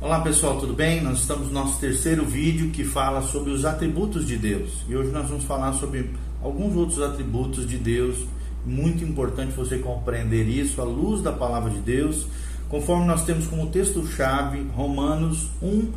Olá pessoal, tudo bem? Nós estamos no nosso terceiro vídeo que fala sobre os atributos de Deus. E hoje nós vamos falar sobre alguns outros atributos de Deus. Muito importante você compreender isso à luz da palavra de Deus, conforme nós temos como texto-chave Romanos 1,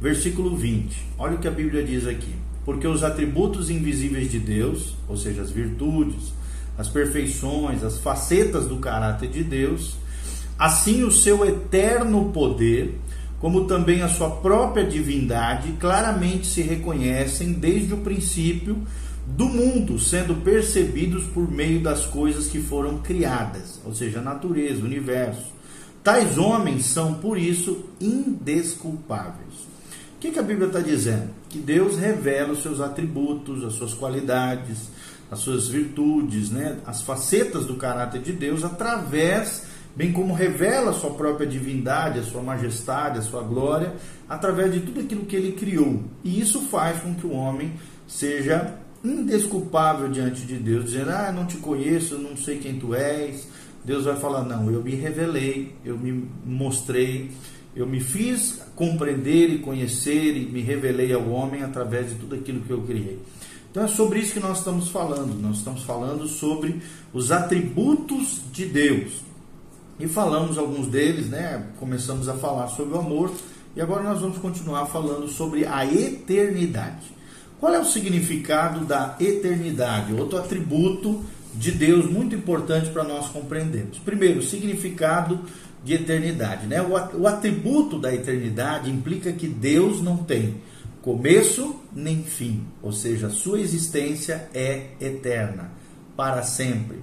versículo 20. Olha o que a Bíblia diz aqui. Porque os atributos invisíveis de Deus, ou seja, as virtudes, as perfeições, as facetas do caráter de Deus, assim o seu eterno poder como também a sua própria divindade, claramente se reconhecem desde o princípio do mundo, sendo percebidos por meio das coisas que foram criadas, ou seja, a natureza, o universo. Tais homens são, por isso, indesculpáveis. O que, que a Bíblia está dizendo? Que Deus revela os seus atributos, as suas qualidades, as suas virtudes, né? as facetas do caráter de Deus através bem como revela a sua própria divindade, a sua majestade, a sua glória, através de tudo aquilo que ele criou. E isso faz com que o homem seja indesculpável diante de Deus, dizendo: Ah, não te conheço, não sei quem tu és. Deus vai falar: Não, eu me revelei, eu me mostrei, eu me fiz compreender e conhecer e me revelei ao homem através de tudo aquilo que eu criei. Então é sobre isso que nós estamos falando. Nós estamos falando sobre os atributos de Deus. E falamos alguns deles, né? Começamos a falar sobre o amor e agora nós vamos continuar falando sobre a eternidade. Qual é o significado da eternidade? Outro atributo de Deus muito importante para nós compreendermos. Primeiro, o significado de eternidade, né? O atributo da eternidade implica que Deus não tem começo nem fim, ou seja, sua existência é eterna, para sempre.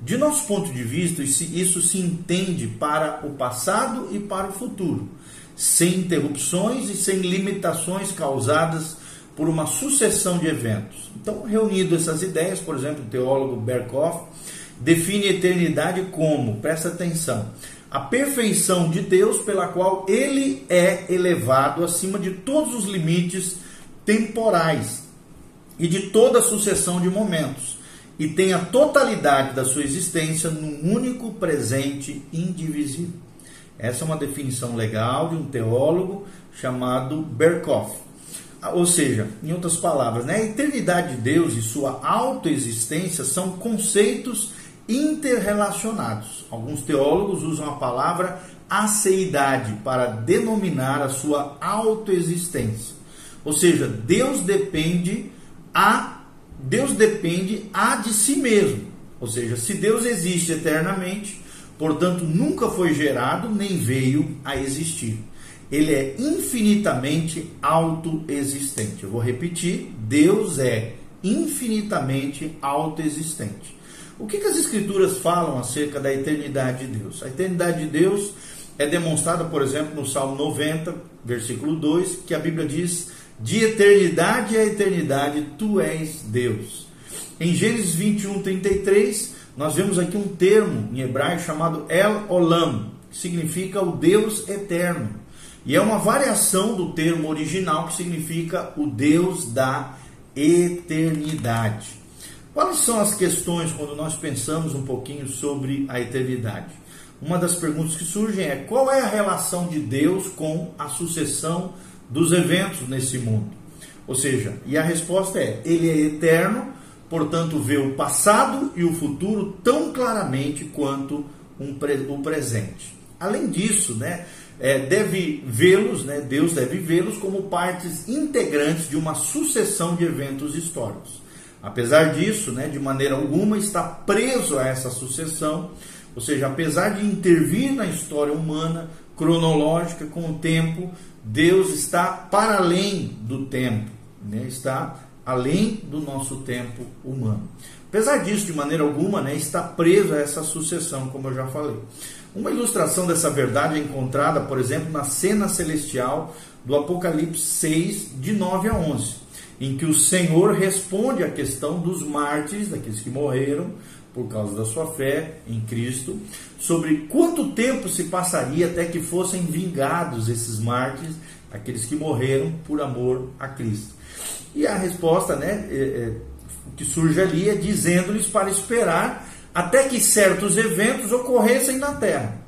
De nosso ponto de vista, isso se entende para o passado e para o futuro, sem interrupções e sem limitações causadas por uma sucessão de eventos. Então, reunindo essas ideias, por exemplo, o teólogo Berkhoff define eternidade como, presta atenção, a perfeição de Deus pela qual ele é elevado acima de todos os limites temporais e de toda a sucessão de momentos e tem a totalidade da sua existência num único presente indivisível. Essa é uma definição legal de um teólogo chamado Berkhoff. Ou seja, em outras palavras, né, a eternidade de Deus e sua autoexistência são conceitos interrelacionados. Alguns teólogos usam a palavra aceidade para denominar a sua autoexistência. Ou seja, Deus depende a Deus depende a de si mesmo. Ou seja, se Deus existe eternamente, portanto nunca foi gerado nem veio a existir. Ele é infinitamente autoexistente. Eu vou repetir: Deus é infinitamente autoexistente. O que, que as Escrituras falam acerca da eternidade de Deus? A eternidade de Deus é demonstrada, por exemplo, no Salmo 90, versículo 2, que a Bíblia diz de eternidade a eternidade, tu és Deus. Em Gênesis 21, 33, nós vemos aqui um termo em hebraico chamado El Olam, que significa o Deus eterno. E é uma variação do termo original que significa o Deus da eternidade. Quais são as questões quando nós pensamos um pouquinho sobre a eternidade? Uma das perguntas que surgem é qual é a relação de Deus com a sucessão dos eventos nesse mundo. Ou seja, e a resposta é: ele é eterno, portanto vê o passado e o futuro tão claramente quanto um, o presente. Além disso, né, é, deve vê-los, né, Deus deve vê-los como partes integrantes de uma sucessão de eventos históricos. Apesar disso, né, de maneira alguma está preso a essa sucessão, ou seja, apesar de intervir na história humana, cronológica, com o tempo, Deus está para além do tempo, né? está além do nosso tempo humano. Apesar disso, de maneira alguma, né, está preso a essa sucessão, como eu já falei. Uma ilustração dessa verdade é encontrada, por exemplo, na cena celestial do Apocalipse 6, de 9 a 11, em que o Senhor responde à questão dos mártires, daqueles que morreram, por causa da sua fé em Cristo, sobre quanto tempo se passaria até que fossem vingados esses mártires, aqueles que morreram por amor a Cristo. E a resposta, né, é, é, que surge ali é dizendo-lhes para esperar até que certos eventos ocorressem na terra.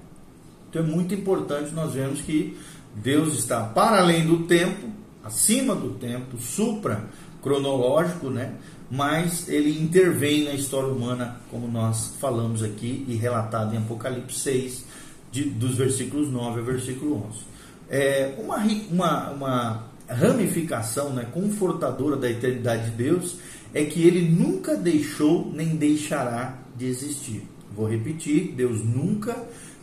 Então é muito importante nós vemos que Deus está para além do tempo, acima do tempo, supra cronológico, né? Mas ele intervém na história humana, como nós falamos aqui e relatado em Apocalipse 6, de, dos versículos 9 ao versículo 11. É uma, uma, uma ramificação né, confortadora da eternidade de Deus é que ele nunca deixou nem deixará de existir. Vou repetir: Deus nunca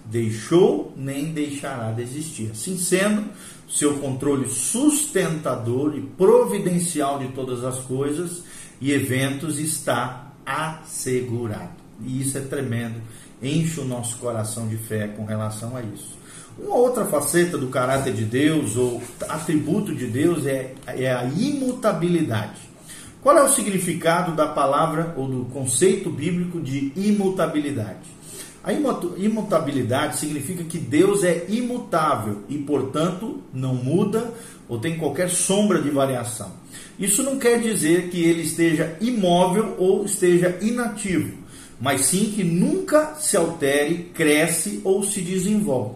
deixou nem deixará de existir. Assim sendo, seu controle sustentador e providencial de todas as coisas e eventos está assegurado. E isso é tremendo, enche o nosso coração de fé com relação a isso. Uma outra faceta do caráter de Deus, ou atributo de Deus, é, é a imutabilidade. Qual é o significado da palavra ou do conceito bíblico de imutabilidade? A imutabilidade significa que Deus é imutável e, portanto, não muda ou tem qualquer sombra de variação. Isso não quer dizer que ele esteja imóvel ou esteja inativo, mas sim que nunca se altere, cresce ou se desenvolve.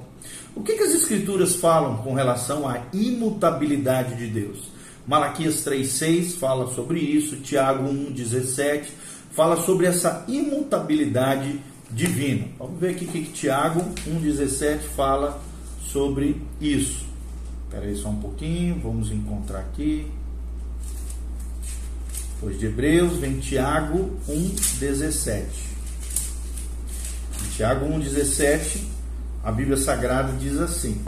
O que, que as Escrituras falam com relação à imutabilidade de Deus? Malaquias 3,6 fala sobre isso, Tiago 1,17 fala sobre essa imutabilidade divino. Vamos ver aqui o que Tiago 1,17 fala sobre isso. Espera aí só um pouquinho, vamos encontrar aqui. Depois de Hebreus vem Tiago 1,17. Tiago 1,17, a Bíblia Sagrada diz assim: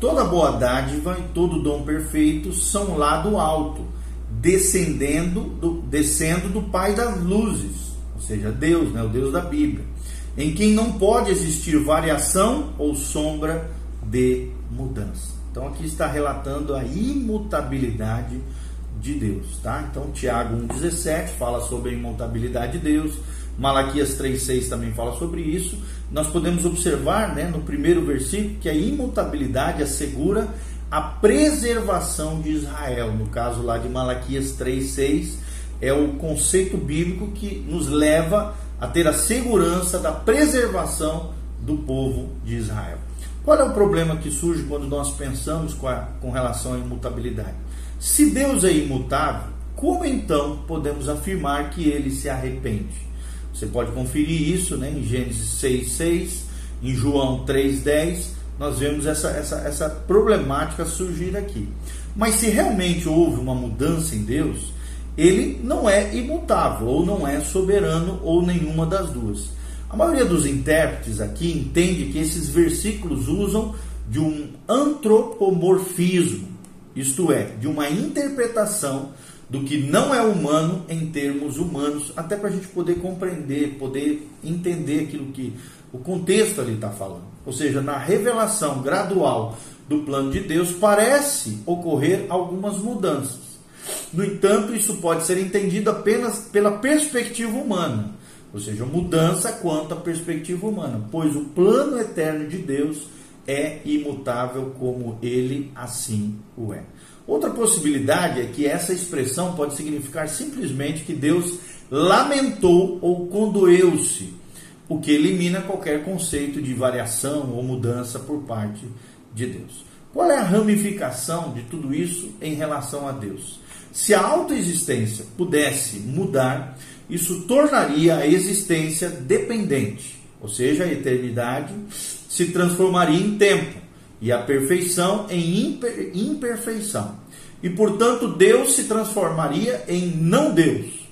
Toda boa dádiva e todo dom perfeito são lá do alto, descendendo do, descendo do Pai das luzes ou seja, Deus, né, o Deus da Bíblia, em quem não pode existir variação ou sombra de mudança. Então aqui está relatando a imutabilidade de Deus, tá? Então Tiago 1:17 fala sobre a imutabilidade de Deus, Malaquias 3:6 também fala sobre isso. Nós podemos observar, né, no primeiro versículo que a imutabilidade assegura a preservação de Israel, no caso lá de Malaquias 3:6 é o conceito bíblico que nos leva ter a segurança da preservação do povo de Israel. Qual é o problema que surge quando nós pensamos com, a, com relação à imutabilidade? Se Deus é imutável, como então podemos afirmar que ele se arrepende? Você pode conferir isso né, em Gênesis 6,6, em João 3,10, nós vemos essa, essa, essa problemática surgir aqui. Mas se realmente houve uma mudança em Deus, ele não é imutável, ou não é soberano, ou nenhuma das duas. A maioria dos intérpretes aqui entende que esses versículos usam de um antropomorfismo, isto é, de uma interpretação do que não é humano em termos humanos, até para a gente poder compreender, poder entender aquilo que o contexto ali está falando. Ou seja, na revelação gradual do plano de Deus, parece ocorrer algumas mudanças. No entanto, isso pode ser entendido apenas pela perspectiva humana, ou seja, mudança quanto à perspectiva humana, pois o plano eterno de Deus é imutável como ele assim o é. Outra possibilidade é que essa expressão pode significar simplesmente que Deus lamentou ou condoeu-se, o que elimina qualquer conceito de variação ou mudança por parte de Deus. Qual é a ramificação de tudo isso em relação a Deus? Se a autoexistência pudesse mudar, isso tornaria a existência dependente, ou seja, a eternidade se transformaria em tempo e a perfeição em imperfeição. E portanto, Deus se transformaria em não Deus.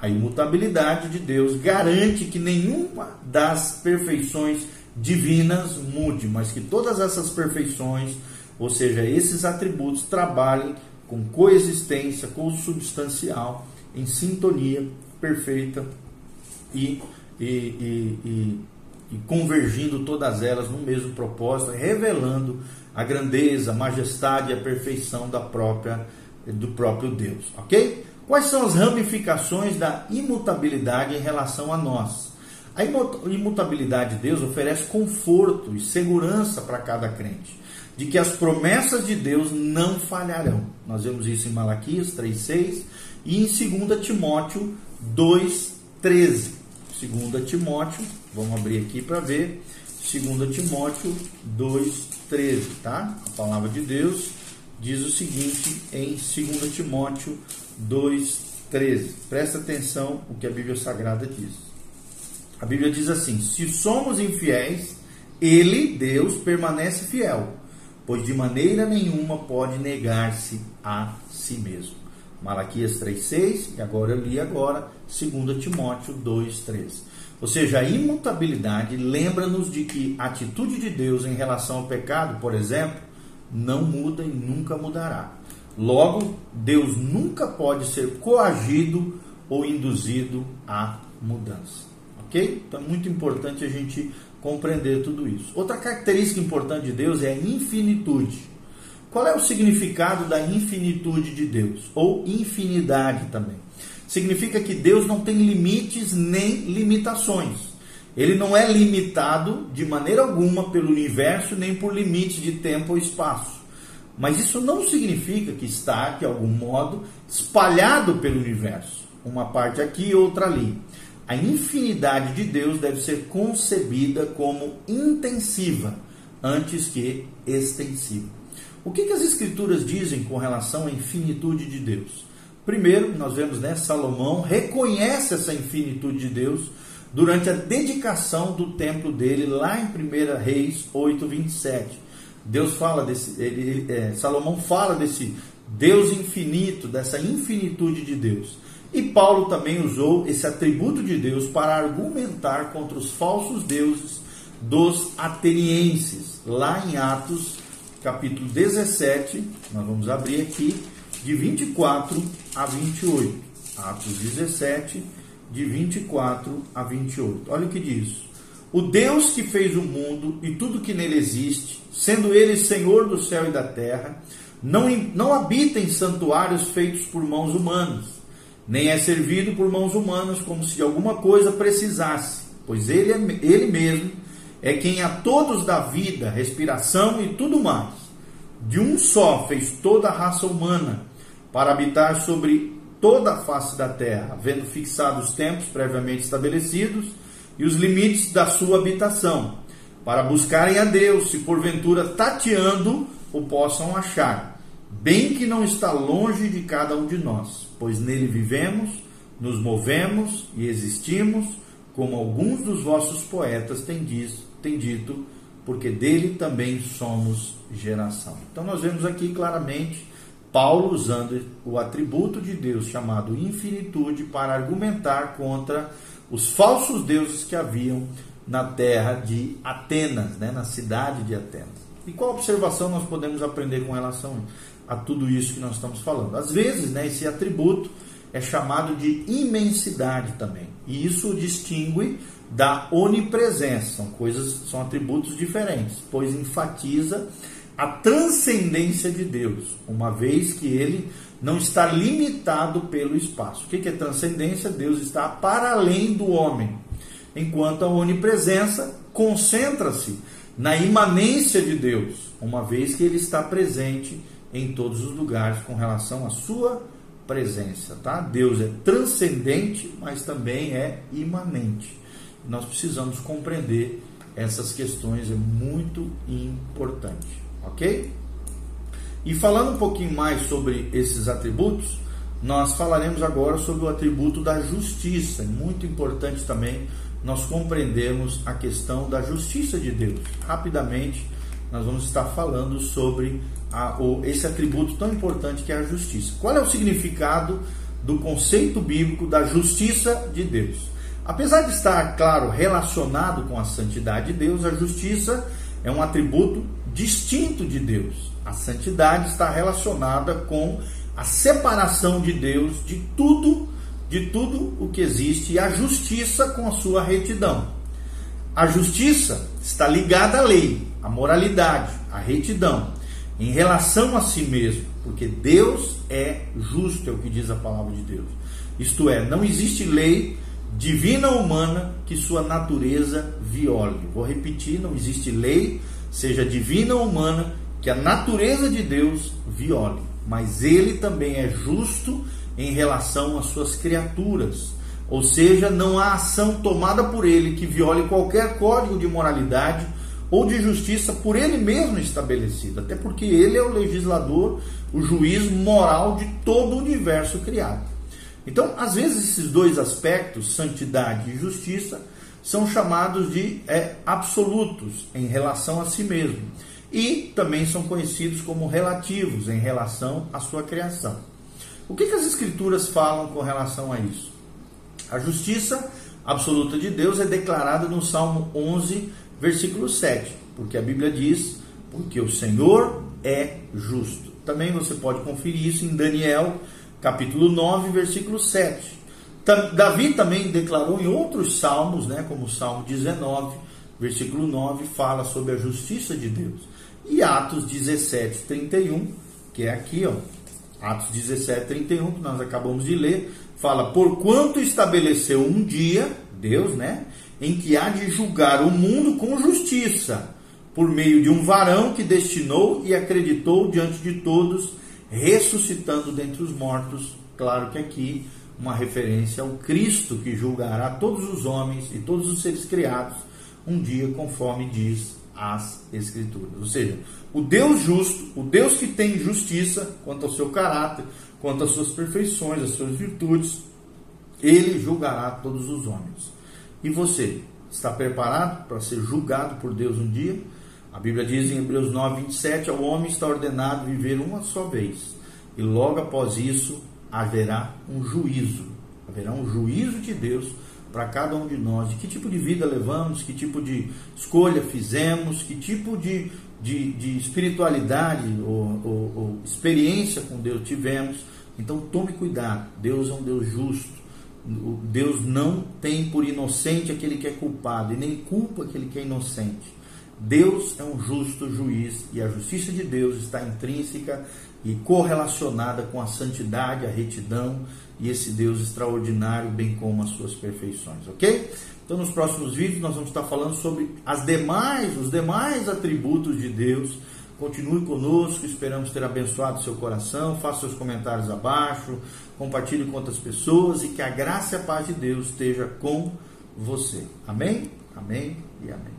A imutabilidade de Deus garante que nenhuma das perfeições divinas mude, mas que todas essas perfeições, ou seja, esses atributos, trabalhem com coexistência consubstancial, em sintonia perfeita e, e, e, e, e convergindo todas elas no mesmo propósito, revelando a grandeza, a majestade e a perfeição da própria, do próprio Deus. Ok? Quais são as ramificações da imutabilidade em relação a nós? A imutabilidade de Deus oferece conforto e segurança para cada crente de que as promessas de Deus não falharão. Nós vemos isso em Malaquias 3:6 e em 2 Timóteo 2:13. 2 Timóteo, vamos abrir aqui para ver. 2 Timóteo 2,13, tá? A palavra de Deus diz o seguinte em 2 Timóteo 2,13. Presta atenção o que a Bíblia Sagrada diz. A Bíblia diz assim: Se somos infiéis, Ele, Deus, permanece fiel, pois de maneira nenhuma pode negar-se a si mesmo. Malaquias 3,6 e agora eu li agora 2 Timóteo 2,13. Ou seja, a imutabilidade lembra-nos de que a atitude de Deus em relação ao pecado, por exemplo, não muda e nunca mudará. Logo, Deus nunca pode ser coagido ou induzido à mudança. Ok? Então é muito importante a gente compreender tudo isso. Outra característica importante de Deus é a infinitude. Qual é o significado da infinitude de Deus? Ou infinidade também significa que Deus não tem limites nem limitações. Ele não é limitado de maneira alguma pelo universo nem por limites de tempo ou espaço. Mas isso não significa que está, de algum modo, espalhado pelo universo. Uma parte aqui outra ali. A infinidade de Deus deve ser concebida como intensiva antes que extensiva. O que, que as Escrituras dizem com relação à infinitude de Deus? Primeiro, nós vemos, né, Salomão reconhece essa infinitude de Deus durante a dedicação do templo dele lá em 1 Reis 8, 27. Deus fala desse, ele, é, Salomão fala desse Deus infinito, dessa infinitude de Deus. E Paulo também usou esse atributo de Deus para argumentar contra os falsos deuses dos atenienses, lá em Atos, capítulo 17, nós vamos abrir aqui, de 24 a 28. Atos 17, de 24 a 28. Olha o que diz. O Deus que fez o mundo e tudo que nele existe, sendo ele Senhor do céu e da terra, não, não habita em santuários feitos por mãos humanas, nem é servido por mãos humanas como se de alguma coisa precisasse, pois ele, é, ele mesmo é quem a todos dá vida, respiração e tudo mais. De um só fez toda a raça humana para habitar sobre toda a face da terra, havendo fixado os tempos previamente estabelecidos e os limites da sua habitação, para buscarem a Deus, se porventura tateando o possam achar, bem que não está longe de cada um de nós, pois nele vivemos, nos movemos e existimos, como alguns dos vossos poetas têm, têm dito, porque dele também somos geração. Então nós vemos aqui claramente Paulo usando o atributo de Deus chamado infinitude para argumentar contra os falsos deuses que haviam na terra de Atenas, né, na cidade de Atenas. E qual observação nós podemos aprender com relação a tudo isso que nós estamos falando? Às vezes, né, esse atributo é chamado de imensidade também. E isso o distingue da onipresença. São coisas, são atributos diferentes, pois enfatiza a transcendência de Deus, uma vez que ele não está limitado pelo espaço. O que é transcendência? Deus está para além do homem, enquanto a onipresença concentra-se na imanência de Deus, uma vez que ele está presente em todos os lugares com relação à sua presença, tá? Deus é transcendente, mas também é imanente. Nós precisamos compreender essas questões, é muito importante ok? E falando um pouquinho mais sobre esses atributos, nós falaremos agora sobre o atributo da justiça. É muito importante também nós compreendermos a questão da justiça de Deus. Rapidamente, nós vamos estar falando sobre a, o, esse atributo tão importante que é a justiça. Qual é o significado do conceito bíblico da justiça de Deus? Apesar de estar, claro, relacionado com a santidade de Deus, a justiça é um atributo distinto de Deus. A santidade está relacionada com a separação de Deus de tudo, de tudo o que existe e a justiça com a sua retidão. A justiça está ligada à lei, à moralidade, à retidão, em relação a si mesmo, porque Deus é justo, é o que diz a palavra de Deus. Isto é, não existe lei divina ou humana que sua natureza viole. Vou repetir, não existe lei seja divina ou humana, que a natureza de Deus viole, mas ele também é justo em relação às suas criaturas. Ou seja, não há ação tomada por ele que viole qualquer código de moralidade ou de justiça por ele mesmo estabelecido, até porque ele é o legislador, o juiz moral de todo o universo criado. Então, às vezes, esses dois aspectos, santidade e justiça, são chamados de é, absolutos em relação a si mesmo e também são conhecidos como relativos em relação à sua criação. O que, que as Escrituras falam com relação a isso? A justiça absoluta de Deus é declarada no Salmo 11, versículo 7, porque a Bíblia diz: Porque o Senhor é justo. Também você pode conferir isso em Daniel, capítulo 9, versículo 7. Davi também declarou em outros salmos, né, como o Salmo 19, versículo 9, fala sobre a justiça de Deus. E Atos 17, 31, que é aqui, ó, Atos 17, 31, que nós acabamos de ler, fala: Porquanto estabeleceu um dia, Deus, né, em que há de julgar o mundo com justiça, por meio de um varão que destinou e acreditou diante de todos, ressuscitando dentre os mortos. Claro que aqui uma referência ao Cristo que julgará todos os homens e todos os seres criados um dia, conforme diz as Escrituras. Ou seja, o Deus justo, o Deus que tem justiça quanto ao seu caráter, quanto às suas perfeições, às suas virtudes, ele julgará todos os homens. E você está preparado para ser julgado por Deus um dia? A Bíblia diz em Hebreus 9, 27: Ao homem está ordenado viver uma só vez, e logo após isso haverá um juízo. Haverá um juízo de Deus para cada um de nós, de que tipo de vida levamos, que tipo de escolha fizemos, que tipo de, de, de espiritualidade ou, ou, ou, experiência com Deus tivemos. Então tome cuidado, Deus é um Deus justo. Deus não tem por inocente aquele que é culpado e nem culpa aquele que é inocente. Deus é um justo juiz e a justiça de Deus está intrínseca e correlacionada com a santidade, a retidão e esse Deus extraordinário, bem como as suas perfeições, ok? Então, nos próximos vídeos, nós vamos estar falando sobre as demais, os demais atributos de Deus. Continue conosco, esperamos ter abençoado seu coração. Faça seus comentários abaixo, compartilhe com outras pessoas e que a graça e a paz de Deus esteja com você. Amém? Amém e amém.